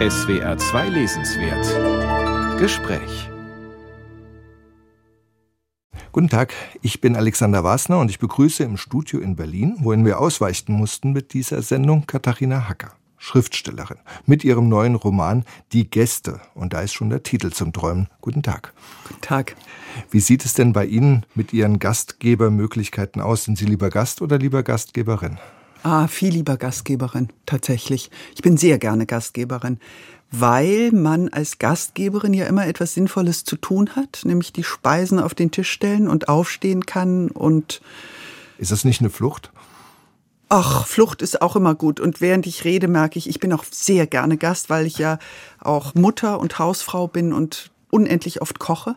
SWR 2 Lesenswert Gespräch Guten Tag, ich bin Alexander Wasner und ich begrüße im Studio in Berlin, wohin wir ausweichen mussten mit dieser Sendung, Katharina Hacker, Schriftstellerin, mit ihrem neuen Roman Die Gäste. Und da ist schon der Titel zum Träumen. Guten Tag. Guten Tag. Wie sieht es denn bei Ihnen mit Ihren Gastgebermöglichkeiten aus? Sind Sie lieber Gast oder lieber Gastgeberin? Ah, viel lieber Gastgeberin, tatsächlich. Ich bin sehr gerne Gastgeberin, weil man als Gastgeberin ja immer etwas Sinnvolles zu tun hat, nämlich die Speisen auf den Tisch stellen und aufstehen kann und. Ist das nicht eine Flucht? Ach, Flucht ist auch immer gut. Und während ich rede, merke ich, ich bin auch sehr gerne Gast, weil ich ja auch Mutter und Hausfrau bin und unendlich oft koche.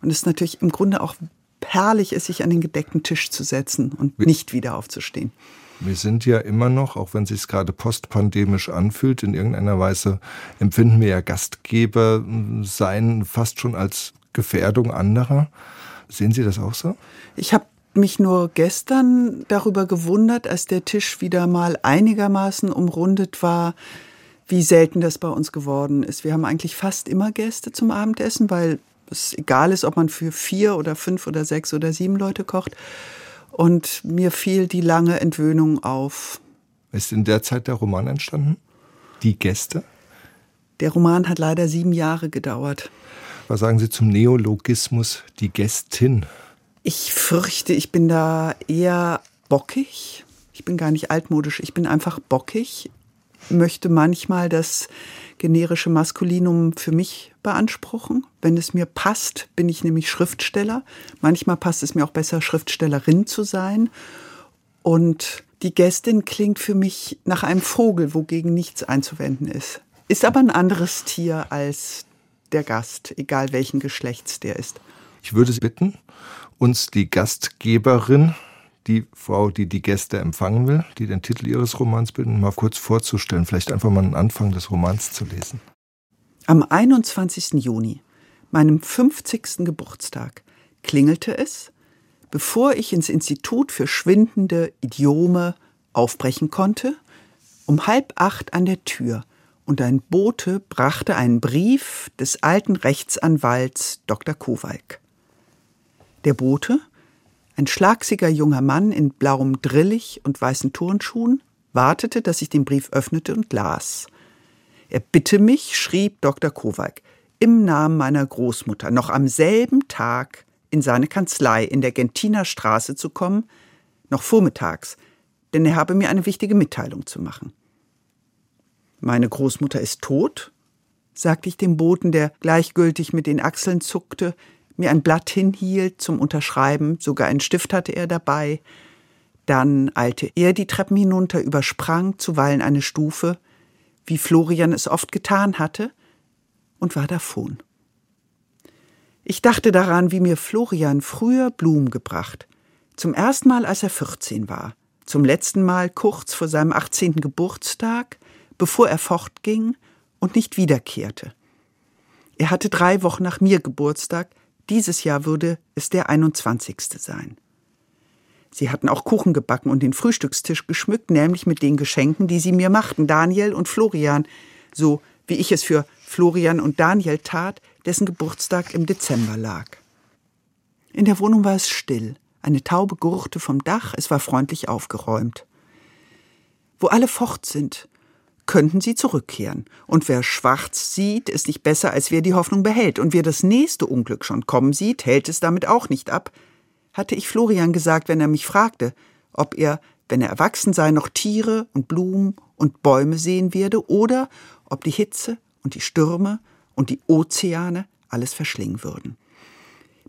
Und es natürlich im Grunde auch herrlich ist, sich an den gedeckten Tisch zu setzen und nicht wieder aufzustehen. Wir sind ja immer noch, auch wenn es sich gerade postpandemisch anfühlt, in irgendeiner Weise empfinden wir ja Gastgeber sein fast schon als Gefährdung anderer. Sehen Sie das auch so? Ich habe mich nur gestern darüber gewundert, als der Tisch wieder mal einigermaßen umrundet war, wie selten das bei uns geworden ist. Wir haben eigentlich fast immer Gäste zum Abendessen, weil es egal ist, ob man für vier oder fünf oder sechs oder sieben Leute kocht. Und mir fiel die lange Entwöhnung auf. Ist in der Zeit der Roman entstanden? Die Gäste? Der Roman hat leider sieben Jahre gedauert. Was sagen Sie zum Neologismus die Gästin? Ich fürchte, ich bin da eher bockig. Ich bin gar nicht altmodisch, ich bin einfach bockig. Möchte manchmal das generische Maskulinum für mich beanspruchen. Wenn es mir passt, bin ich nämlich Schriftsteller. Manchmal passt es mir auch besser, Schriftstellerin zu sein. Und die Gästin klingt für mich nach einem Vogel, wogegen nichts einzuwenden ist. Ist aber ein anderes Tier als der Gast, egal welchen Geschlechts der ist. Ich würde Sie bitten, uns die Gastgeberin die Frau, die die Gäste empfangen will, die den Titel ihres Romans bilden, mal kurz vorzustellen, vielleicht einfach mal einen Anfang des Romans zu lesen. Am 21. Juni, meinem 50. Geburtstag, klingelte es, bevor ich ins Institut für schwindende Idiome aufbrechen konnte, um halb acht an der Tür, und ein Bote brachte einen Brief des alten Rechtsanwalts Dr. Kowalk. Der Bote ein schlagsiger junger Mann in blauem Drillich und weißen Turnschuhen wartete, dass ich den Brief öffnete und las. Er bitte mich, schrieb Dr. Kowalk, im Namen meiner Großmutter noch am selben Tag in seine Kanzlei in der Gentiner Straße zu kommen, noch vormittags, denn er habe mir eine wichtige Mitteilung zu machen. Meine Großmutter ist tot? sagte ich dem Boten, der gleichgültig mit den Achseln zuckte, mir ein Blatt hinhielt zum Unterschreiben, sogar einen Stift hatte er dabei. Dann eilte er die Treppen hinunter, übersprang zuweilen eine Stufe, wie Florian es oft getan hatte, und war davon. Ich dachte daran, wie mir Florian früher Blumen gebracht, zum ersten Mal, als er 14 war, zum letzten Mal kurz vor seinem 18. Geburtstag, bevor er fortging und nicht wiederkehrte. Er hatte drei Wochen nach mir Geburtstag, dieses Jahr würde es der 21. sein. Sie hatten auch Kuchen gebacken und den Frühstückstisch geschmückt, nämlich mit den Geschenken, die sie mir machten, Daniel und Florian, so wie ich es für Florian und Daniel tat, dessen Geburtstag im Dezember lag. In der Wohnung war es still, eine Taube gurrte vom Dach, es war freundlich aufgeräumt. Wo alle fort sind, könnten sie zurückkehren. Und wer schwarz sieht, ist nicht besser, als wer die Hoffnung behält. Und wer das nächste Unglück schon kommen sieht, hält es damit auch nicht ab, hatte ich Florian gesagt, wenn er mich fragte, ob er, wenn er erwachsen sei, noch Tiere und Blumen und Bäume sehen werde oder ob die Hitze und die Stürme und die Ozeane alles verschlingen würden.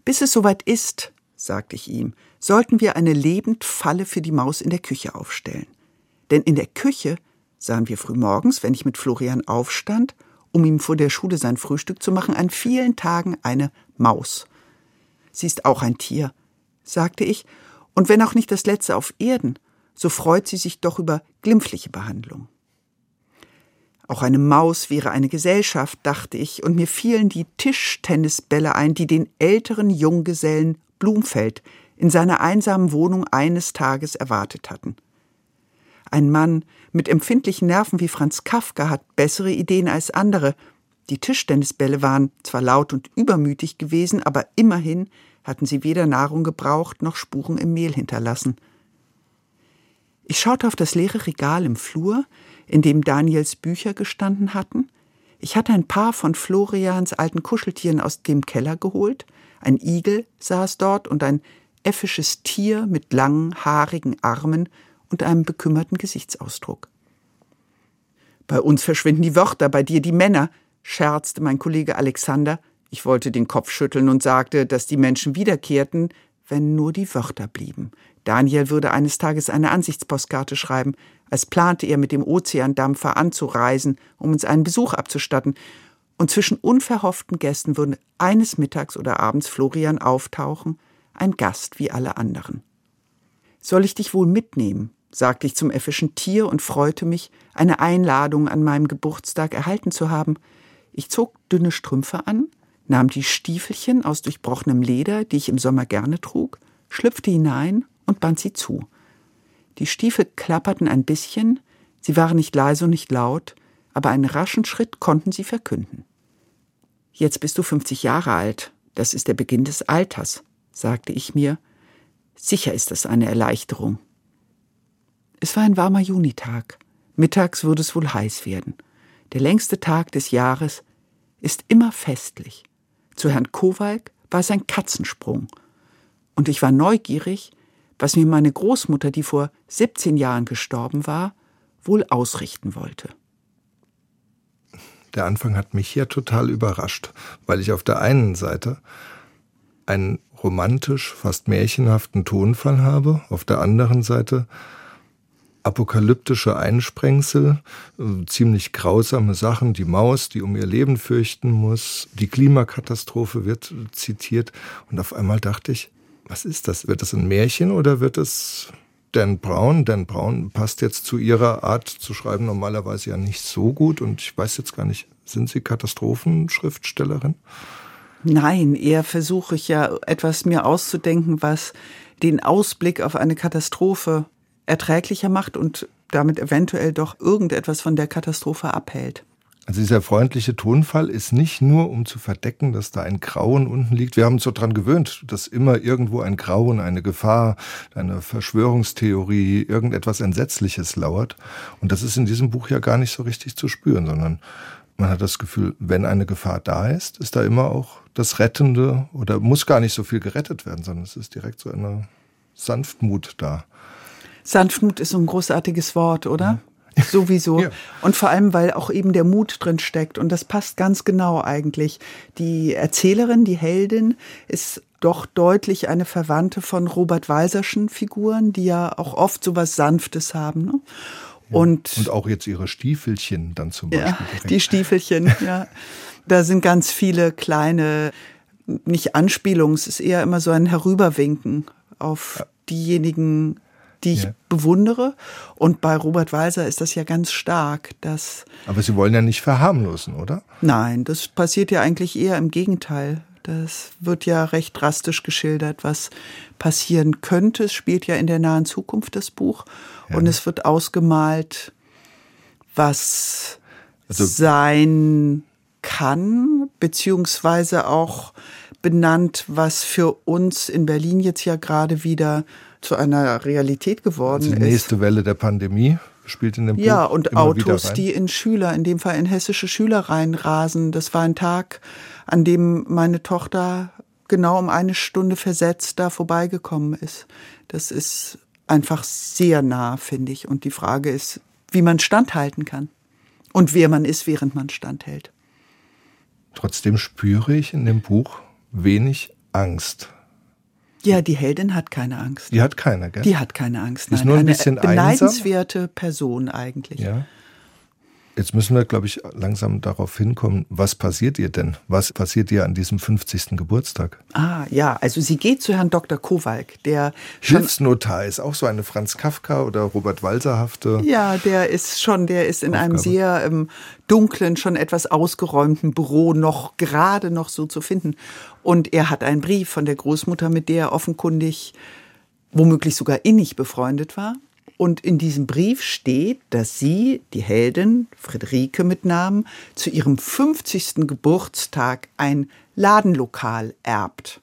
Bis es soweit ist, sagte ich ihm, sollten wir eine Lebendfalle für die Maus in der Küche aufstellen. Denn in der Küche sahen wir frühmorgens, wenn ich mit Florian aufstand, um ihm vor der Schule sein Frühstück zu machen, an vielen Tagen eine Maus. Sie ist auch ein Tier, sagte ich, und wenn auch nicht das letzte auf Erden, so freut sie sich doch über glimpfliche Behandlung. Auch eine Maus wäre eine Gesellschaft, dachte ich, und mir fielen die Tischtennisbälle ein, die den älteren Junggesellen Blumfeld in seiner einsamen Wohnung eines Tages erwartet hatten. Ein Mann mit empfindlichen Nerven wie Franz Kafka hat bessere Ideen als andere. Die Tischtennisbälle waren zwar laut und übermütig gewesen, aber immerhin hatten sie weder Nahrung gebraucht noch Spuren im Mehl hinterlassen. Ich schaute auf das leere Regal im Flur, in dem Daniels Bücher gestanden hatten. Ich hatte ein paar von Florians alten Kuscheltieren aus dem Keller geholt. Ein Igel saß dort und ein äffisches Tier mit langen, haarigen Armen und einem bekümmerten Gesichtsausdruck. Bei uns verschwinden die Wörter, bei dir die Männer, scherzte mein Kollege Alexander. Ich wollte den Kopf schütteln und sagte, dass die Menschen wiederkehrten, wenn nur die Wörter blieben. Daniel würde eines Tages eine Ansichtspostkarte schreiben, als plante er mit dem Ozeandampfer anzureisen, um uns einen Besuch abzustatten. Und zwischen unverhofften Gästen würde eines Mittags oder abends Florian auftauchen, ein Gast wie alle anderen. Soll ich dich wohl mitnehmen? sagte ich zum äffischen Tier und freute mich, eine Einladung an meinem Geburtstag erhalten zu haben. Ich zog dünne Strümpfe an, nahm die Stiefelchen aus durchbrochenem Leder, die ich im Sommer gerne trug, schlüpfte hinein und band sie zu. Die Stiefel klapperten ein bisschen, sie waren nicht leise und nicht laut, aber einen raschen Schritt konnten sie verkünden. Jetzt bist du 50 Jahre alt, das ist der Beginn des Alters, sagte ich mir. Sicher ist das eine Erleichterung. Es war ein warmer Junitag. Mittags würde es wohl heiß werden. Der längste Tag des Jahres ist immer festlich. Zu Herrn Kowalk war es ein Katzensprung. Und ich war neugierig, was mir meine Großmutter, die vor 17 Jahren gestorben war, wohl ausrichten wollte. Der Anfang hat mich hier total überrascht, weil ich auf der einen Seite einen romantisch, fast märchenhaften Tonfall habe, auf der anderen Seite apokalyptische Einsprengsel, äh, ziemlich grausame Sachen, die Maus, die um ihr Leben fürchten muss, die Klimakatastrophe wird zitiert und auf einmal dachte ich, was ist das? Wird das ein Märchen oder wird es Dan Brown? Dan Brown passt jetzt zu ihrer Art zu schreiben normalerweise ja nicht so gut und ich weiß jetzt gar nicht, sind Sie Katastrophenschriftstellerin? Nein, eher versuche ich ja etwas mir auszudenken, was den Ausblick auf eine Katastrophe erträglicher macht und damit eventuell doch irgendetwas von der Katastrophe abhält. Also dieser freundliche Tonfall ist nicht nur, um zu verdecken, dass da ein Grauen unten liegt. Wir haben uns so dran gewöhnt, dass immer irgendwo ein Grauen, eine Gefahr, eine Verschwörungstheorie, irgendetwas Entsetzliches lauert. Und das ist in diesem Buch ja gar nicht so richtig zu spüren, sondern man hat das Gefühl, wenn eine Gefahr da ist, ist da immer auch das Rettende oder muss gar nicht so viel gerettet werden, sondern es ist direkt so eine Sanftmut da. Sanftmut ist so ein großartiges Wort, oder? Ja. Sowieso. Ja. Und vor allem, weil auch eben der Mut drin steckt. Und das passt ganz genau eigentlich. Die Erzählerin, die Heldin, ist doch deutlich eine Verwandte von Robert Walserschen Figuren, die ja auch oft so was Sanftes haben. Ne? Und, und auch jetzt ihre Stiefelchen dann zum Beispiel. Ja, die Stiefelchen, ja. Da sind ganz viele kleine, nicht Anspielungen, es ist eher immer so ein Herüberwinken auf diejenigen die ich ja. bewundere. Und bei Robert Walser ist das ja ganz stark, dass. Aber Sie wollen ja nicht verharmlosen, oder? Nein, das passiert ja eigentlich eher im Gegenteil. Das wird ja recht drastisch geschildert, was passieren könnte. Es spielt ja in der nahen Zukunft das Buch. Ja. Und es wird ausgemalt, was also, sein kann, beziehungsweise auch benannt, was für uns in Berlin jetzt ja gerade wieder zu einer Realität geworden also ist. Die nächste Welle der Pandemie spielt in dem Buch. Ja, und Autos, die in Schüler, in dem Fall in hessische Schüler reinrasen. Das war ein Tag, an dem meine Tochter genau um eine Stunde versetzt da vorbeigekommen ist. Das ist einfach sehr nah, finde ich. Und die Frage ist, wie man standhalten kann und wer man ist, während man standhält. Trotzdem spüre ich in dem Buch wenig Angst. Ja, die Heldin hat keine Angst. Die hat keine, gell? Die hat keine Angst. Nein. Ist nur ein Eine bisschen beneidenswerte einsam. Person eigentlich. Ja. Jetzt müssen wir, glaube ich, langsam darauf hinkommen, was passiert ihr denn? Was passiert ihr an diesem 50. Geburtstag? Ah, ja, also sie geht zu Herrn Dr. Kowalk, der Hilfsnotar ist auch so eine Franz Kafka oder Robert Walserhafte. Ja, der ist schon, der ist in Aufgabe. einem sehr ähm, dunklen, schon etwas ausgeräumten Büro noch gerade noch so zu finden. Und er hat einen Brief von der Großmutter, mit der er offenkundig womöglich sogar innig befreundet war Und in diesem Brief steht, dass sie, die Heldin, Friederike mit Namen, zu ihrem 50. Geburtstag ein Ladenlokal erbt.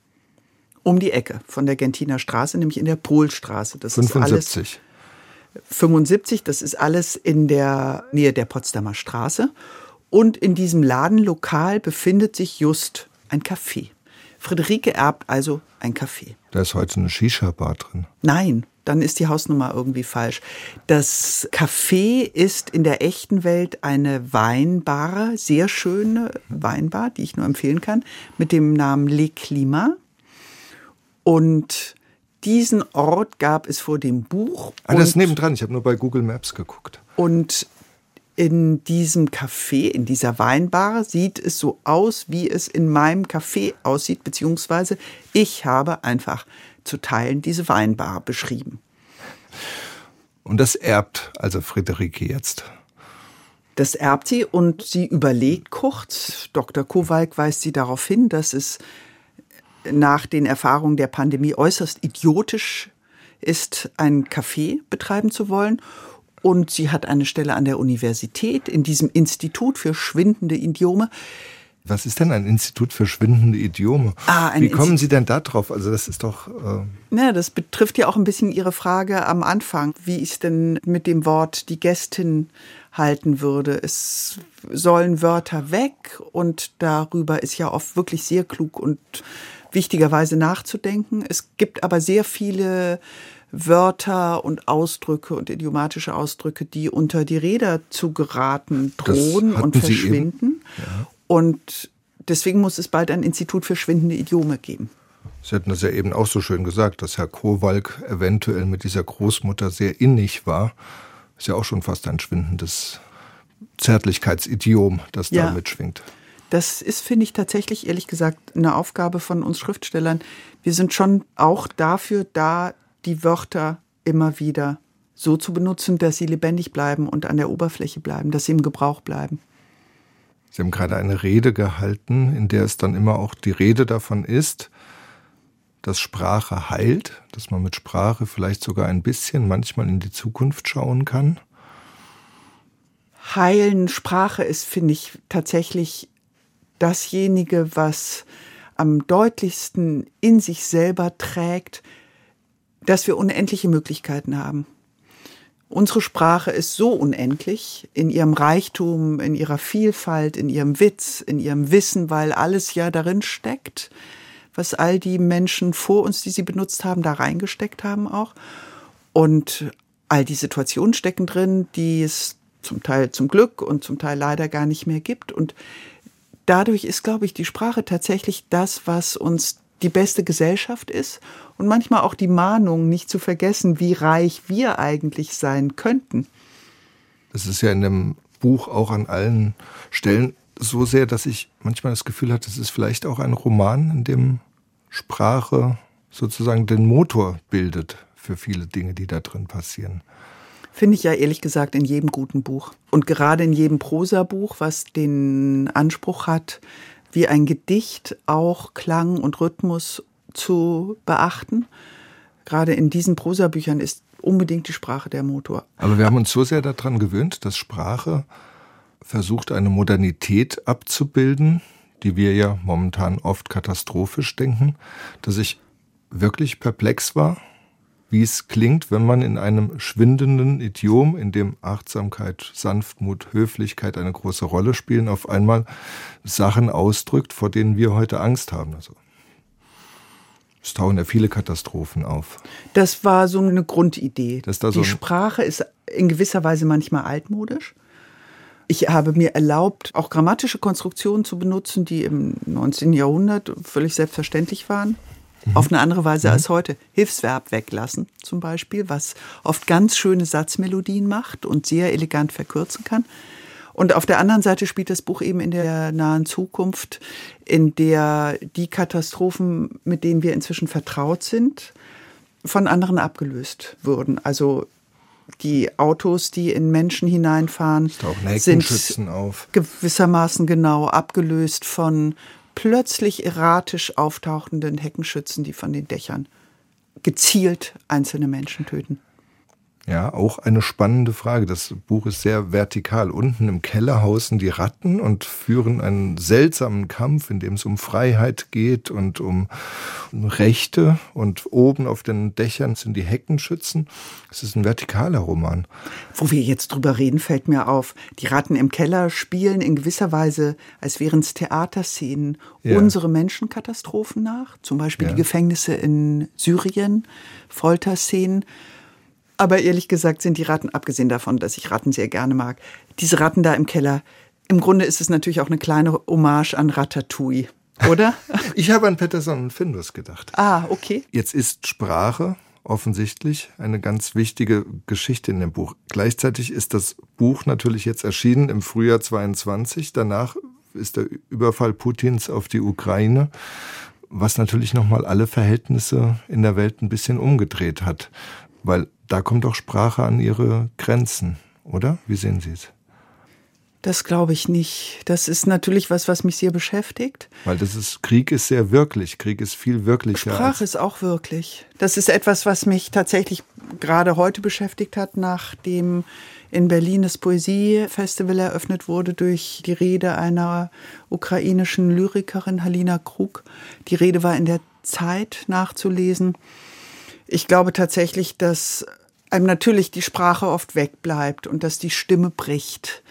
Um die Ecke von der Gentiner Straße, nämlich in der Polstraße. Das 75. Ist alles 75, das ist alles in der Nähe der Potsdamer Straße. Und in diesem Ladenlokal befindet sich just ein Café. Friederike erbt also ein Café. Da ist heute eine Shisha-Bar drin. Nein, dann ist die Hausnummer irgendwie falsch. Das Café ist in der echten Welt eine Weinbar, sehr schöne Weinbar, die ich nur empfehlen kann, mit dem Namen Le Climat. Und diesen Ort gab es vor dem Buch. Ah, das ist nebendran. Ich habe nur bei Google Maps geguckt. Und in diesem Café, in dieser Weinbar, sieht es so aus, wie es in meinem Café aussieht, beziehungsweise ich habe einfach zu Teilen diese Weinbar beschrieben. Und das erbt also Friederike jetzt. Das erbt sie und sie überlegt kurz. Dr. Kowalk weist sie darauf hin, dass es nach den Erfahrungen der Pandemie äußerst idiotisch ist, ein Café betreiben zu wollen. Und sie hat eine Stelle an der Universität in diesem Institut für schwindende Idiome. Was ist denn ein Institut für schwindende Idiome? Ah, Wie kommen Sie denn da drauf? Also das ist doch. Äh ja, das betrifft ja auch ein bisschen Ihre Frage am Anfang, wie ich es denn mit dem Wort die Gästin halten würde. Es sollen Wörter weg und darüber ist ja oft wirklich sehr klug und wichtigerweise nachzudenken. Es gibt aber sehr viele Wörter und Ausdrücke und idiomatische Ausdrücke, die unter die Räder zu geraten drohen und verschwinden. Ja. Und deswegen muss es bald ein Institut für schwindende Idiome geben. Sie hatten das ja eben auch so schön gesagt, dass Herr Kowalk eventuell mit dieser Großmutter sehr innig war. Ist ja auch schon fast ein schwindendes Zärtlichkeitsidiom, das ja. da mitschwingt. Das ist, finde ich, tatsächlich, ehrlich gesagt, eine Aufgabe von uns Schriftstellern. Wir sind schon auch dafür da, die Wörter immer wieder so zu benutzen, dass sie lebendig bleiben und an der Oberfläche bleiben, dass sie im Gebrauch bleiben. Sie haben gerade eine Rede gehalten, in der es dann immer auch die Rede davon ist, dass Sprache heilt, dass man mit Sprache vielleicht sogar ein bisschen manchmal in die Zukunft schauen kann. Heilen Sprache ist, finde ich, tatsächlich dasjenige, was am deutlichsten in sich selber trägt, dass wir unendliche Möglichkeiten haben. Unsere Sprache ist so unendlich in ihrem Reichtum, in ihrer Vielfalt, in ihrem Witz, in ihrem Wissen, weil alles ja darin steckt, was all die Menschen vor uns, die sie benutzt haben, da reingesteckt haben auch. Und all die Situationen stecken drin, die es zum Teil zum Glück und zum Teil leider gar nicht mehr gibt. Und dadurch ist, glaube ich, die Sprache tatsächlich das, was uns die beste Gesellschaft ist und manchmal auch die Mahnung, nicht zu vergessen, wie reich wir eigentlich sein könnten. Es ist ja in dem Buch auch an allen Stellen so sehr, dass ich manchmal das Gefühl hatte, es ist vielleicht auch ein Roman, in dem Sprache sozusagen den Motor bildet für viele Dinge, die da drin passieren. Finde ich ja ehrlich gesagt in jedem guten Buch. Und gerade in jedem Prosabuch, was den Anspruch hat, wie ein Gedicht auch Klang und Rhythmus zu beachten. Gerade in diesen Prosabüchern ist unbedingt die Sprache der Motor. Aber wir haben uns so sehr daran gewöhnt, dass Sprache versucht, eine Modernität abzubilden, die wir ja momentan oft katastrophisch denken, dass ich wirklich perplex war, wie es klingt, wenn man in einem schwindenden Idiom, in dem Achtsamkeit, Sanftmut, Höflichkeit eine große Rolle spielen, auf einmal Sachen ausdrückt, vor denen wir heute Angst haben. Also es tauchen ja viele Katastrophen auf. Das war so eine Grundidee. Da so Die Sprache ist in gewisser Weise manchmal altmodisch. Ich habe mir erlaubt, auch grammatische Konstruktionen zu benutzen, die im 19. Jahrhundert völlig selbstverständlich waren. Mhm. Auf eine andere Weise mhm. als heute. Hilfsverb weglassen zum Beispiel, was oft ganz schöne Satzmelodien macht und sehr elegant verkürzen kann. Und auf der anderen Seite spielt das Buch eben in der nahen Zukunft, in der die Katastrophen, mit denen wir inzwischen vertraut sind, von anderen abgelöst würden. Also die Autos, die in Menschen hineinfahren, sind auf. gewissermaßen genau abgelöst von plötzlich erratisch auftauchenden Heckenschützen, die von den Dächern gezielt einzelne Menschen töten. Ja, auch eine spannende Frage. Das Buch ist sehr vertikal. Unten im Keller hausen die Ratten und führen einen seltsamen Kampf, in dem es um Freiheit geht und um Rechte. Und oben auf den Dächern sind die Heckenschützen. Es ist ein vertikaler Roman. Wo wir jetzt drüber reden, fällt mir auf, die Ratten im Keller spielen in gewisser Weise, als wären es Theaterszenen, ja. unsere Menschenkatastrophen nach. Zum Beispiel ja. die Gefängnisse in Syrien, Folterszenen. Aber ehrlich gesagt sind die Ratten, abgesehen davon, dass ich Ratten sehr gerne mag, diese Ratten da im Keller, im Grunde ist es natürlich auch eine kleine Hommage an Ratatouille, oder? ich habe an Peterson und Findus gedacht. Ah, okay. Jetzt ist Sprache offensichtlich eine ganz wichtige Geschichte in dem Buch. Gleichzeitig ist das Buch natürlich jetzt erschienen im Frühjahr 22. Danach ist der Überfall Putins auf die Ukraine, was natürlich nochmal alle Verhältnisse in der Welt ein bisschen umgedreht hat. Weil da kommt auch Sprache an ihre Grenzen, oder? Wie sehen Sie es? Das glaube ich nicht. Das ist natürlich was, was mich sehr beschäftigt. Weil das ist, Krieg ist sehr wirklich. Krieg ist viel wirklicher. Sprache ist auch wirklich. Das ist etwas, was mich tatsächlich gerade heute beschäftigt hat, nachdem in Berlin das Poesiefestival eröffnet wurde durch die Rede einer ukrainischen Lyrikerin, Halina Krug. Die Rede war in der Zeit nachzulesen. Ich glaube tatsächlich, dass einem natürlich die Sprache oft wegbleibt und dass die Stimme bricht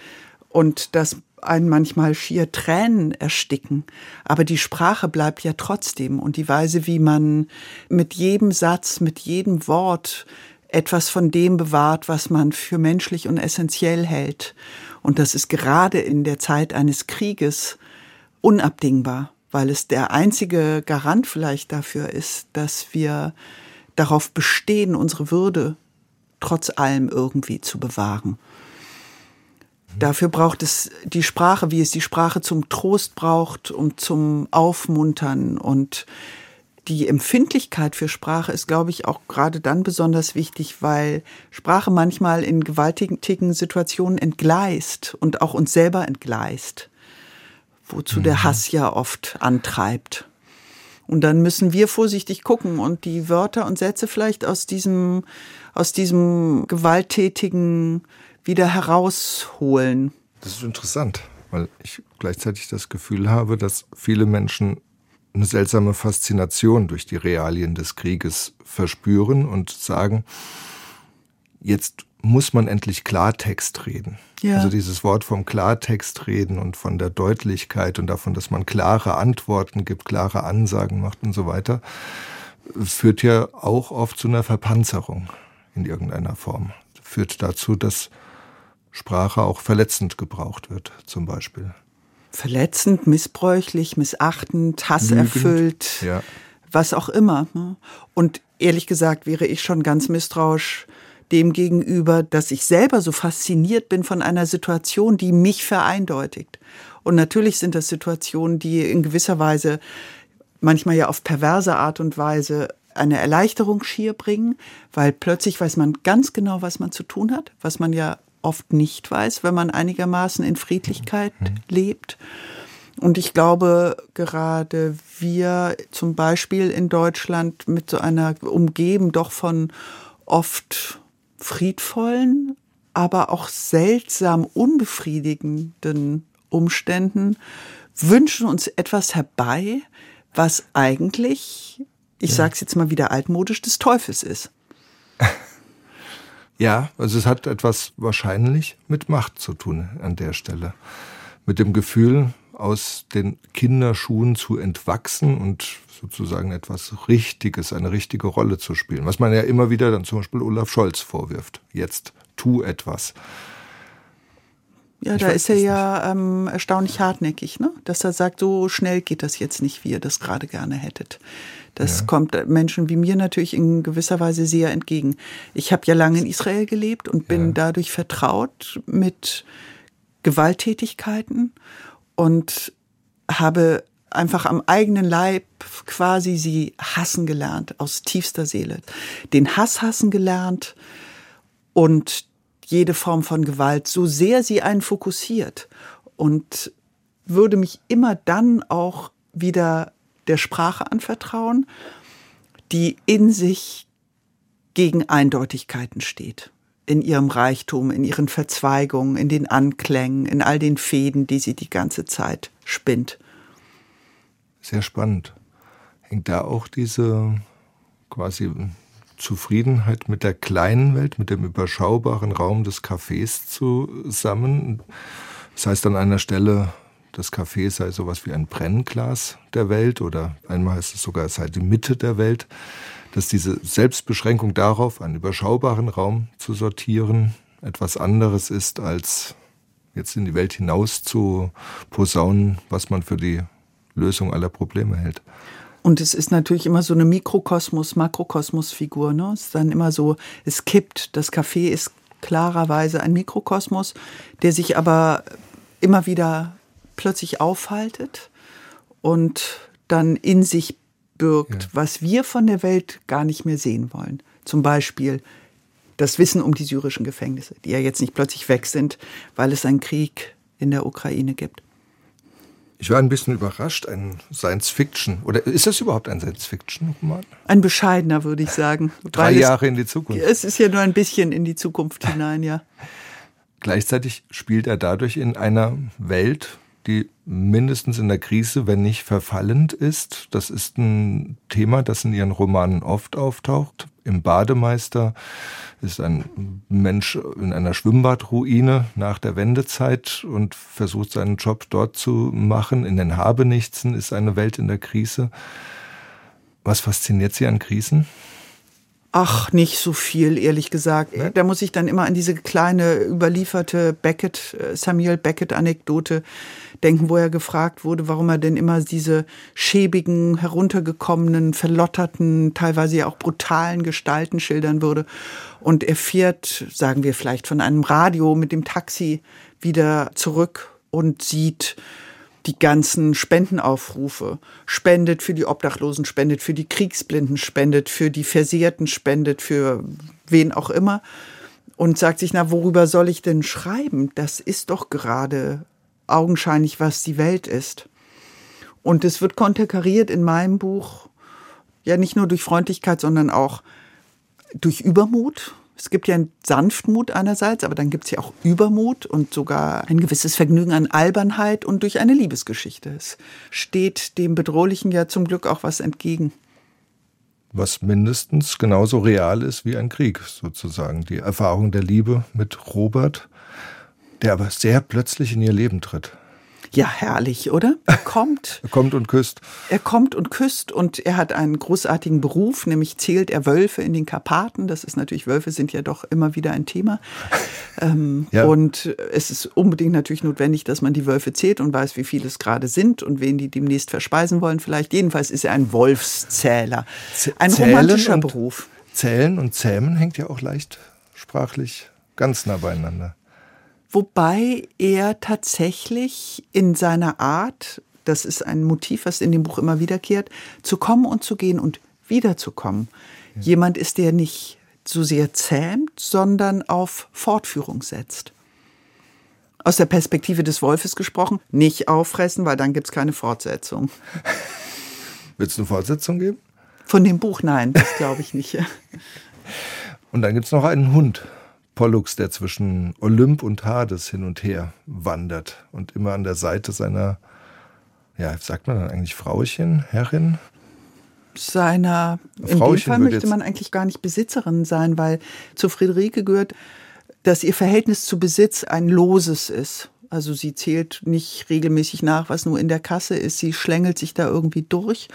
und dass einen manchmal schier Tränen ersticken. Aber die Sprache bleibt ja trotzdem und die Weise, wie man mit jedem Satz, mit jedem Wort etwas von dem bewahrt, was man für menschlich und essentiell hält. Und das ist gerade in der Zeit eines Krieges unabdingbar, weil es der einzige Garant vielleicht dafür ist, dass wir darauf bestehen, unsere Würde trotz allem irgendwie zu bewahren. Dafür braucht es die Sprache, wie es die Sprache zum Trost braucht und zum Aufmuntern. Und die Empfindlichkeit für Sprache ist, glaube ich, auch gerade dann besonders wichtig, weil Sprache manchmal in gewaltigen Situationen entgleist und auch uns selber entgleist, wozu der mhm. Hass ja oft antreibt. Und dann müssen wir vorsichtig gucken und die Wörter und Sätze vielleicht aus diesem, aus diesem gewalttätigen wieder herausholen. Das ist interessant, weil ich gleichzeitig das Gefühl habe, dass viele Menschen eine seltsame Faszination durch die Realien des Krieges verspüren und sagen, jetzt muss man endlich Klartext reden. Ja. Also dieses Wort vom Klartext reden und von der Deutlichkeit und davon, dass man klare Antworten gibt, klare Ansagen macht und so weiter, führt ja auch oft zu einer Verpanzerung in irgendeiner Form. Führt dazu, dass Sprache auch verletzend gebraucht wird, zum Beispiel. Verletzend, missbräuchlich, missachtend, hasserfüllt, ja. was auch immer. Ne? Und ehrlich gesagt wäre ich schon ganz misstrauisch dem gegenüber, dass ich selber so fasziniert bin von einer Situation, die mich vereindeutigt. Und natürlich sind das Situationen, die in gewisser Weise manchmal ja auf perverse Art und Weise eine Erleichterung schier bringen, weil plötzlich weiß man ganz genau, was man zu tun hat, was man ja oft nicht weiß, wenn man einigermaßen in Friedlichkeit mhm. lebt. Und ich glaube, gerade wir zum Beispiel in Deutschland mit so einer umgeben doch von oft friedvollen, aber auch seltsam unbefriedigenden Umständen wünschen uns etwas herbei, was eigentlich, ich ja. sage es jetzt mal wieder altmodisch, des Teufels ist. Ja, also es hat etwas wahrscheinlich mit Macht zu tun an der Stelle. Mit dem Gefühl, aus den Kinderschuhen zu entwachsen und sozusagen etwas Richtiges, eine richtige Rolle zu spielen. Was man ja immer wieder dann zum Beispiel Olaf Scholz vorwirft. Jetzt tu etwas. Ja, ich da ist er ja ähm, erstaunlich hartnäckig, ne? dass er sagt, so schnell geht das jetzt nicht, wie ihr das gerade gerne hättet. Das ja. kommt Menschen wie mir natürlich in gewisser Weise sehr entgegen. Ich habe ja lange in Israel gelebt und bin ja. dadurch vertraut mit Gewalttätigkeiten und habe einfach am eigenen Leib quasi sie hassen gelernt, aus tiefster Seele. Den Hass hassen gelernt und jede Form von Gewalt, so sehr sie einen fokussiert. Und würde mich immer dann auch wieder der Sprache anvertrauen, die in sich gegen Eindeutigkeiten steht. In ihrem Reichtum, in ihren Verzweigungen, in den Anklängen, in all den Fäden, die sie die ganze Zeit spinnt. Sehr spannend. Hängt da auch diese quasi Zufriedenheit mit der kleinen Welt, mit dem überschaubaren Raum des Cafés zusammen? Das heißt an einer Stelle, das Café sei sowas wie ein Brennglas der Welt oder einmal heißt es sogar, es sei die Mitte der Welt dass diese Selbstbeschränkung darauf, einen überschaubaren Raum zu sortieren, etwas anderes ist, als jetzt in die Welt hinaus zu posaunen, was man für die Lösung aller Probleme hält. Und es ist natürlich immer so eine Mikrokosmos, Makrokosmos-Figur. Ne? Es ist dann immer so, es kippt. Das Café ist klarerweise ein Mikrokosmos, der sich aber immer wieder plötzlich aufhaltet und dann in sich birgt, ja. was wir von der Welt gar nicht mehr sehen wollen. Zum Beispiel das Wissen um die syrischen Gefängnisse, die ja jetzt nicht plötzlich weg sind, weil es einen Krieg in der Ukraine gibt. Ich war ein bisschen überrascht, ein Science-Fiction. Oder ist das überhaupt ein Science-Fiction-Roman? Ein bescheidener, würde ich sagen. Drei Jahre in die Zukunft. Es ist ja nur ein bisschen in die Zukunft hinein, ja. Gleichzeitig spielt er dadurch in einer Welt, die mindestens in der Krise, wenn nicht verfallend ist. Das ist ein Thema, das in ihren Romanen oft auftaucht. Im Bademeister ist ein Mensch in einer Schwimmbadruine nach der Wendezeit und versucht seinen Job dort zu machen. In den Habenichtsen ist eine Welt in der Krise. Was fasziniert Sie an Krisen? Ach, nicht so viel, ehrlich gesagt. Ne? Da muss ich dann immer an diese kleine überlieferte Beckett, äh, Samuel Beckett-Anekdote denken, wo er gefragt wurde, warum er denn immer diese schäbigen, heruntergekommenen, verlotterten, teilweise ja auch brutalen Gestalten schildern würde. Und er fährt, sagen wir vielleicht von einem Radio mit dem Taxi wieder zurück und sieht die ganzen Spendenaufrufe, spendet für die Obdachlosen, spendet für die Kriegsblinden, spendet für die Versehrten, spendet für wen auch immer und sagt sich, na, worüber soll ich denn schreiben? Das ist doch gerade augenscheinlich, was die Welt ist. Und es wird konterkariert in meinem Buch, ja nicht nur durch Freundlichkeit, sondern auch durch Übermut. Es gibt ja einen Sanftmut einerseits, aber dann gibt es ja auch Übermut und sogar ein gewisses Vergnügen an Albernheit und durch eine Liebesgeschichte. Es steht dem Bedrohlichen ja zum Glück auch was entgegen. Was mindestens genauso real ist wie ein Krieg, sozusagen. Die Erfahrung der Liebe mit Robert, der aber sehr plötzlich in ihr Leben tritt. Ja, herrlich, oder? Er kommt. er kommt und küsst. Er kommt und küsst und er hat einen großartigen Beruf, nämlich zählt er Wölfe in den Karpaten. Das ist natürlich, Wölfe sind ja doch immer wieder ein Thema. Ähm, ja. Und es ist unbedingt natürlich notwendig, dass man die Wölfe zählt und weiß, wie viele es gerade sind und wen die demnächst verspeisen wollen vielleicht. Jedenfalls ist er ein Wolfszähler. Ein Zählen romantischer Beruf. Zählen und Zähmen hängt ja auch leicht sprachlich ganz nah beieinander wobei er tatsächlich in seiner Art, das ist ein Motiv, was in dem Buch immer wiederkehrt, zu kommen und zu gehen und wiederzukommen. Ja. Jemand ist, der nicht so sehr zähmt, sondern auf Fortführung setzt. Aus der Perspektive des Wolfes gesprochen, nicht auffressen, weil dann gibt es keine Fortsetzung. Wird es eine Fortsetzung geben? Von dem Buch nein, das glaube ich nicht. und dann gibt es noch einen Hund. Pollux, der zwischen Olymp und Hades hin und her wandert und immer an der Seite seiner, ja, sagt man dann eigentlich Frauchen, Herrin? Seiner, in Frauchen dem Fall möchte man eigentlich gar nicht Besitzerin sein, weil zu Friederike gehört, dass ihr Verhältnis zu Besitz ein loses ist. Also sie zählt nicht regelmäßig nach, was nur in der Kasse ist. Sie schlängelt sich da irgendwie durch.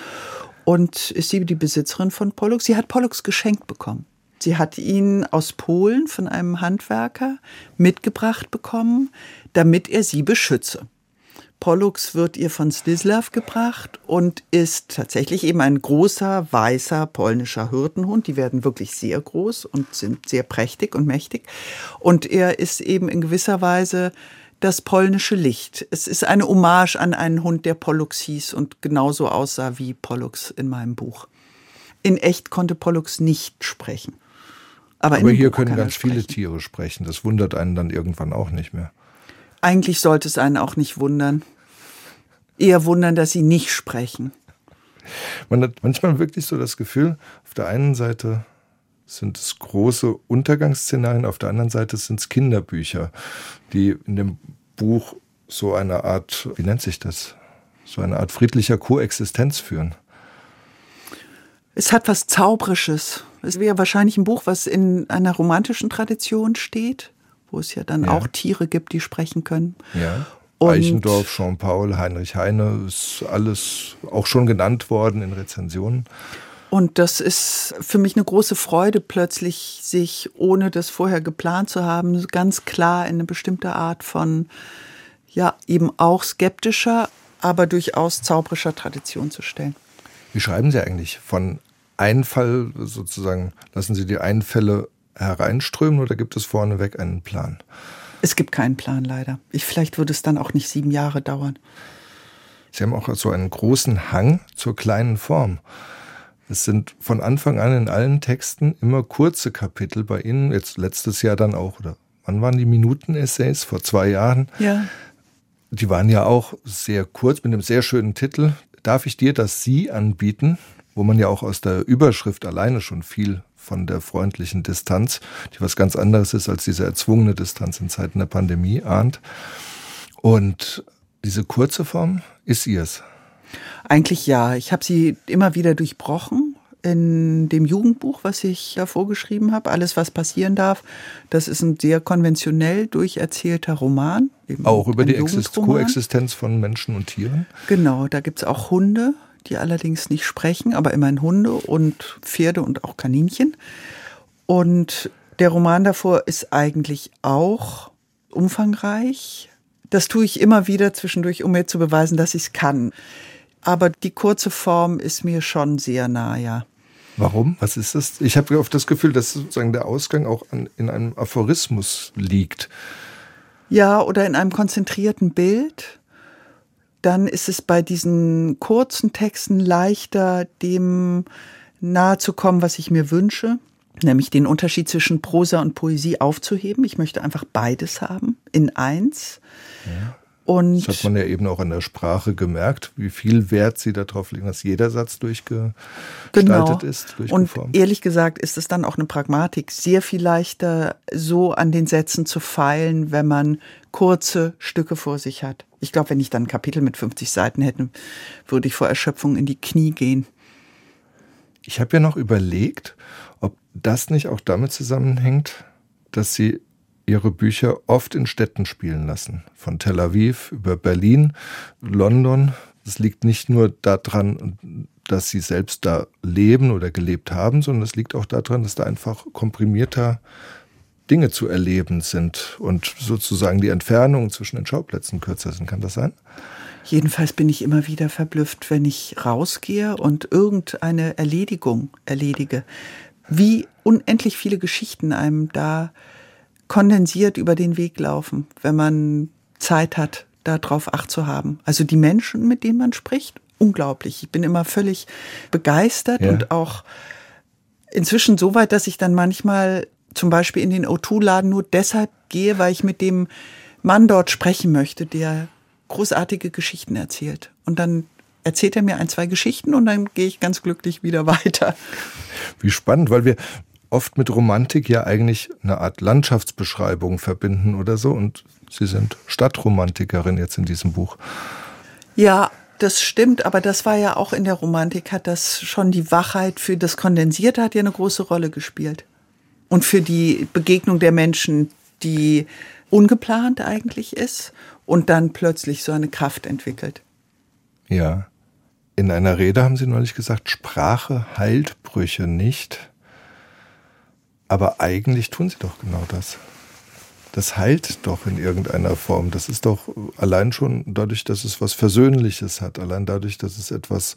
Und ist sie die Besitzerin von Pollux? Sie hat Pollux geschenkt bekommen. Sie hat ihn aus Polen von einem Handwerker mitgebracht bekommen, damit er sie beschütze. Pollux wird ihr von Slislav gebracht und ist tatsächlich eben ein großer, weißer polnischer Hirtenhund. Die werden wirklich sehr groß und sind sehr prächtig und mächtig. Und er ist eben in gewisser Weise das polnische Licht. Es ist eine Hommage an einen Hund, der Pollux hieß und genauso aussah wie Pollux in meinem Buch. In echt konnte Pollux nicht sprechen. Aber, Aber hier können ganz viele Tiere sprechen. Das wundert einen dann irgendwann auch nicht mehr. Eigentlich sollte es einen auch nicht wundern. Eher wundern, dass sie nicht sprechen. Man hat manchmal wirklich so das Gefühl, auf der einen Seite sind es große Untergangsszenarien, auf der anderen Seite sind es Kinderbücher, die in dem Buch so eine Art, wie nennt sich das? So eine Art friedlicher Koexistenz führen. Es hat was Zauberisches. Es wäre wahrscheinlich ein Buch, was in einer romantischen Tradition steht, wo es ja dann ja. auch Tiere gibt, die sprechen können. Ja. Und Eichendorff, Jean-Paul, Heinrich Heine, ist alles auch schon genannt worden in Rezensionen. Und das ist für mich eine große Freude, plötzlich sich, ohne das vorher geplant zu haben, ganz klar in eine bestimmte Art von, ja, eben auch skeptischer, aber durchaus zauberischer Tradition zu stellen. Wie schreiben Sie eigentlich? Von Einfall sozusagen, lassen Sie die Einfälle hereinströmen oder gibt es vorneweg einen Plan? Es gibt keinen Plan leider. Ich, vielleicht würde es dann auch nicht sieben Jahre dauern. Sie haben auch so einen großen Hang zur kleinen Form. Es sind von Anfang an in allen Texten immer kurze Kapitel bei Ihnen, jetzt letztes Jahr dann auch, oder wann waren die Minuten-Essays? Vor zwei Jahren. Ja. Die waren ja auch sehr kurz mit einem sehr schönen Titel. Darf ich dir das Sie anbieten? Wo man ja auch aus der Überschrift alleine schon viel von der freundlichen Distanz, die was ganz anderes ist als diese erzwungene Distanz in Zeiten der Pandemie, ahnt. Und diese kurze Form ist ihrs. Eigentlich ja. Ich habe sie immer wieder durchbrochen in dem Jugendbuch, was ich ja vorgeschrieben habe. Alles, was passieren darf. Das ist ein sehr konventionell durcherzählter Roman. Auch über die Koexistenz von Menschen und Tieren. Genau, da gibt es auch Hunde, die allerdings nicht sprechen, aber immerhin Hunde und Pferde und auch Kaninchen. Und der Roman davor ist eigentlich auch umfangreich. Das tue ich immer wieder zwischendurch, um mir zu beweisen, dass ich es kann. Aber die kurze Form ist mir schon sehr nah, ja. Warum? Was ist das? Ich habe oft das Gefühl, dass sozusagen der Ausgang auch an, in einem Aphorismus liegt. Ja, oder in einem konzentrierten Bild dann ist es bei diesen kurzen Texten leichter, dem nahe zu kommen, was ich mir wünsche, nämlich den Unterschied zwischen Prosa und Poesie aufzuheben. Ich möchte einfach beides haben in eins. Ja. Und das hat man ja eben auch an der Sprache gemerkt, wie viel Wert sie darauf legen, dass jeder Satz durchgestaltet genau. ist. Und ehrlich gesagt ist es dann auch eine Pragmatik, sehr viel leichter so an den Sätzen zu feilen, wenn man kurze Stücke vor sich hat. Ich glaube, wenn ich dann ein Kapitel mit 50 Seiten hätte, würde ich vor Erschöpfung in die Knie gehen. Ich habe ja noch überlegt, ob das nicht auch damit zusammenhängt, dass sie ihre Bücher oft in Städten spielen lassen. Von Tel Aviv über Berlin, London. Es liegt nicht nur daran, dass sie selbst da leben oder gelebt haben, sondern es liegt auch daran, dass da einfach komprimierter Dinge zu erleben sind und sozusagen die Entfernungen zwischen den Schauplätzen kürzer sind. Kann das sein? Jedenfalls bin ich immer wieder verblüfft, wenn ich rausgehe und irgendeine Erledigung erledige. Wie unendlich viele Geschichten einem da kondensiert über den Weg laufen, wenn man Zeit hat, darauf Acht zu haben. Also die Menschen, mit denen man spricht, unglaublich. Ich bin immer völlig begeistert ja. und auch inzwischen so weit, dass ich dann manchmal zum Beispiel in den O2-Laden nur deshalb gehe, weil ich mit dem Mann dort sprechen möchte, der großartige Geschichten erzählt. Und dann erzählt er mir ein, zwei Geschichten und dann gehe ich ganz glücklich wieder weiter. Wie spannend, weil wir oft mit Romantik ja eigentlich eine Art Landschaftsbeschreibung verbinden oder so. Und Sie sind Stadtromantikerin jetzt in diesem Buch. Ja, das stimmt, aber das war ja auch in der Romantik, hat das schon die Wachheit für das Kondensierte hat ja eine große Rolle gespielt. Und für die Begegnung der Menschen, die ungeplant eigentlich ist und dann plötzlich so eine Kraft entwickelt. Ja. In einer Rede haben Sie neulich gesagt, Sprache heilt Brüche nicht. Aber eigentlich tun sie doch genau das. Das heilt doch in irgendeiner Form. Das ist doch allein schon dadurch, dass es was Versöhnliches hat, allein dadurch, dass es etwas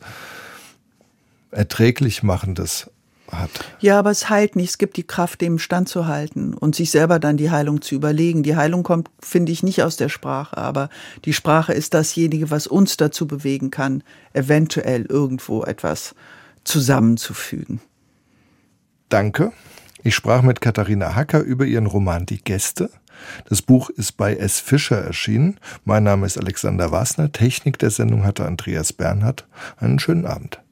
erträglich machendes hat. Ja, aber es heilt nicht. Es gibt die Kraft, dem standzuhalten und sich selber dann die Heilung zu überlegen. Die Heilung kommt, finde ich, nicht aus der Sprache, aber die Sprache ist dasjenige, was uns dazu bewegen kann, eventuell irgendwo etwas zusammenzufügen. Danke. Ich sprach mit Katharina Hacker über ihren Roman Die Gäste. Das Buch ist bei S. Fischer erschienen. Mein Name ist Alexander Wasner. Technik der Sendung hatte Andreas Bernhard. Einen schönen Abend.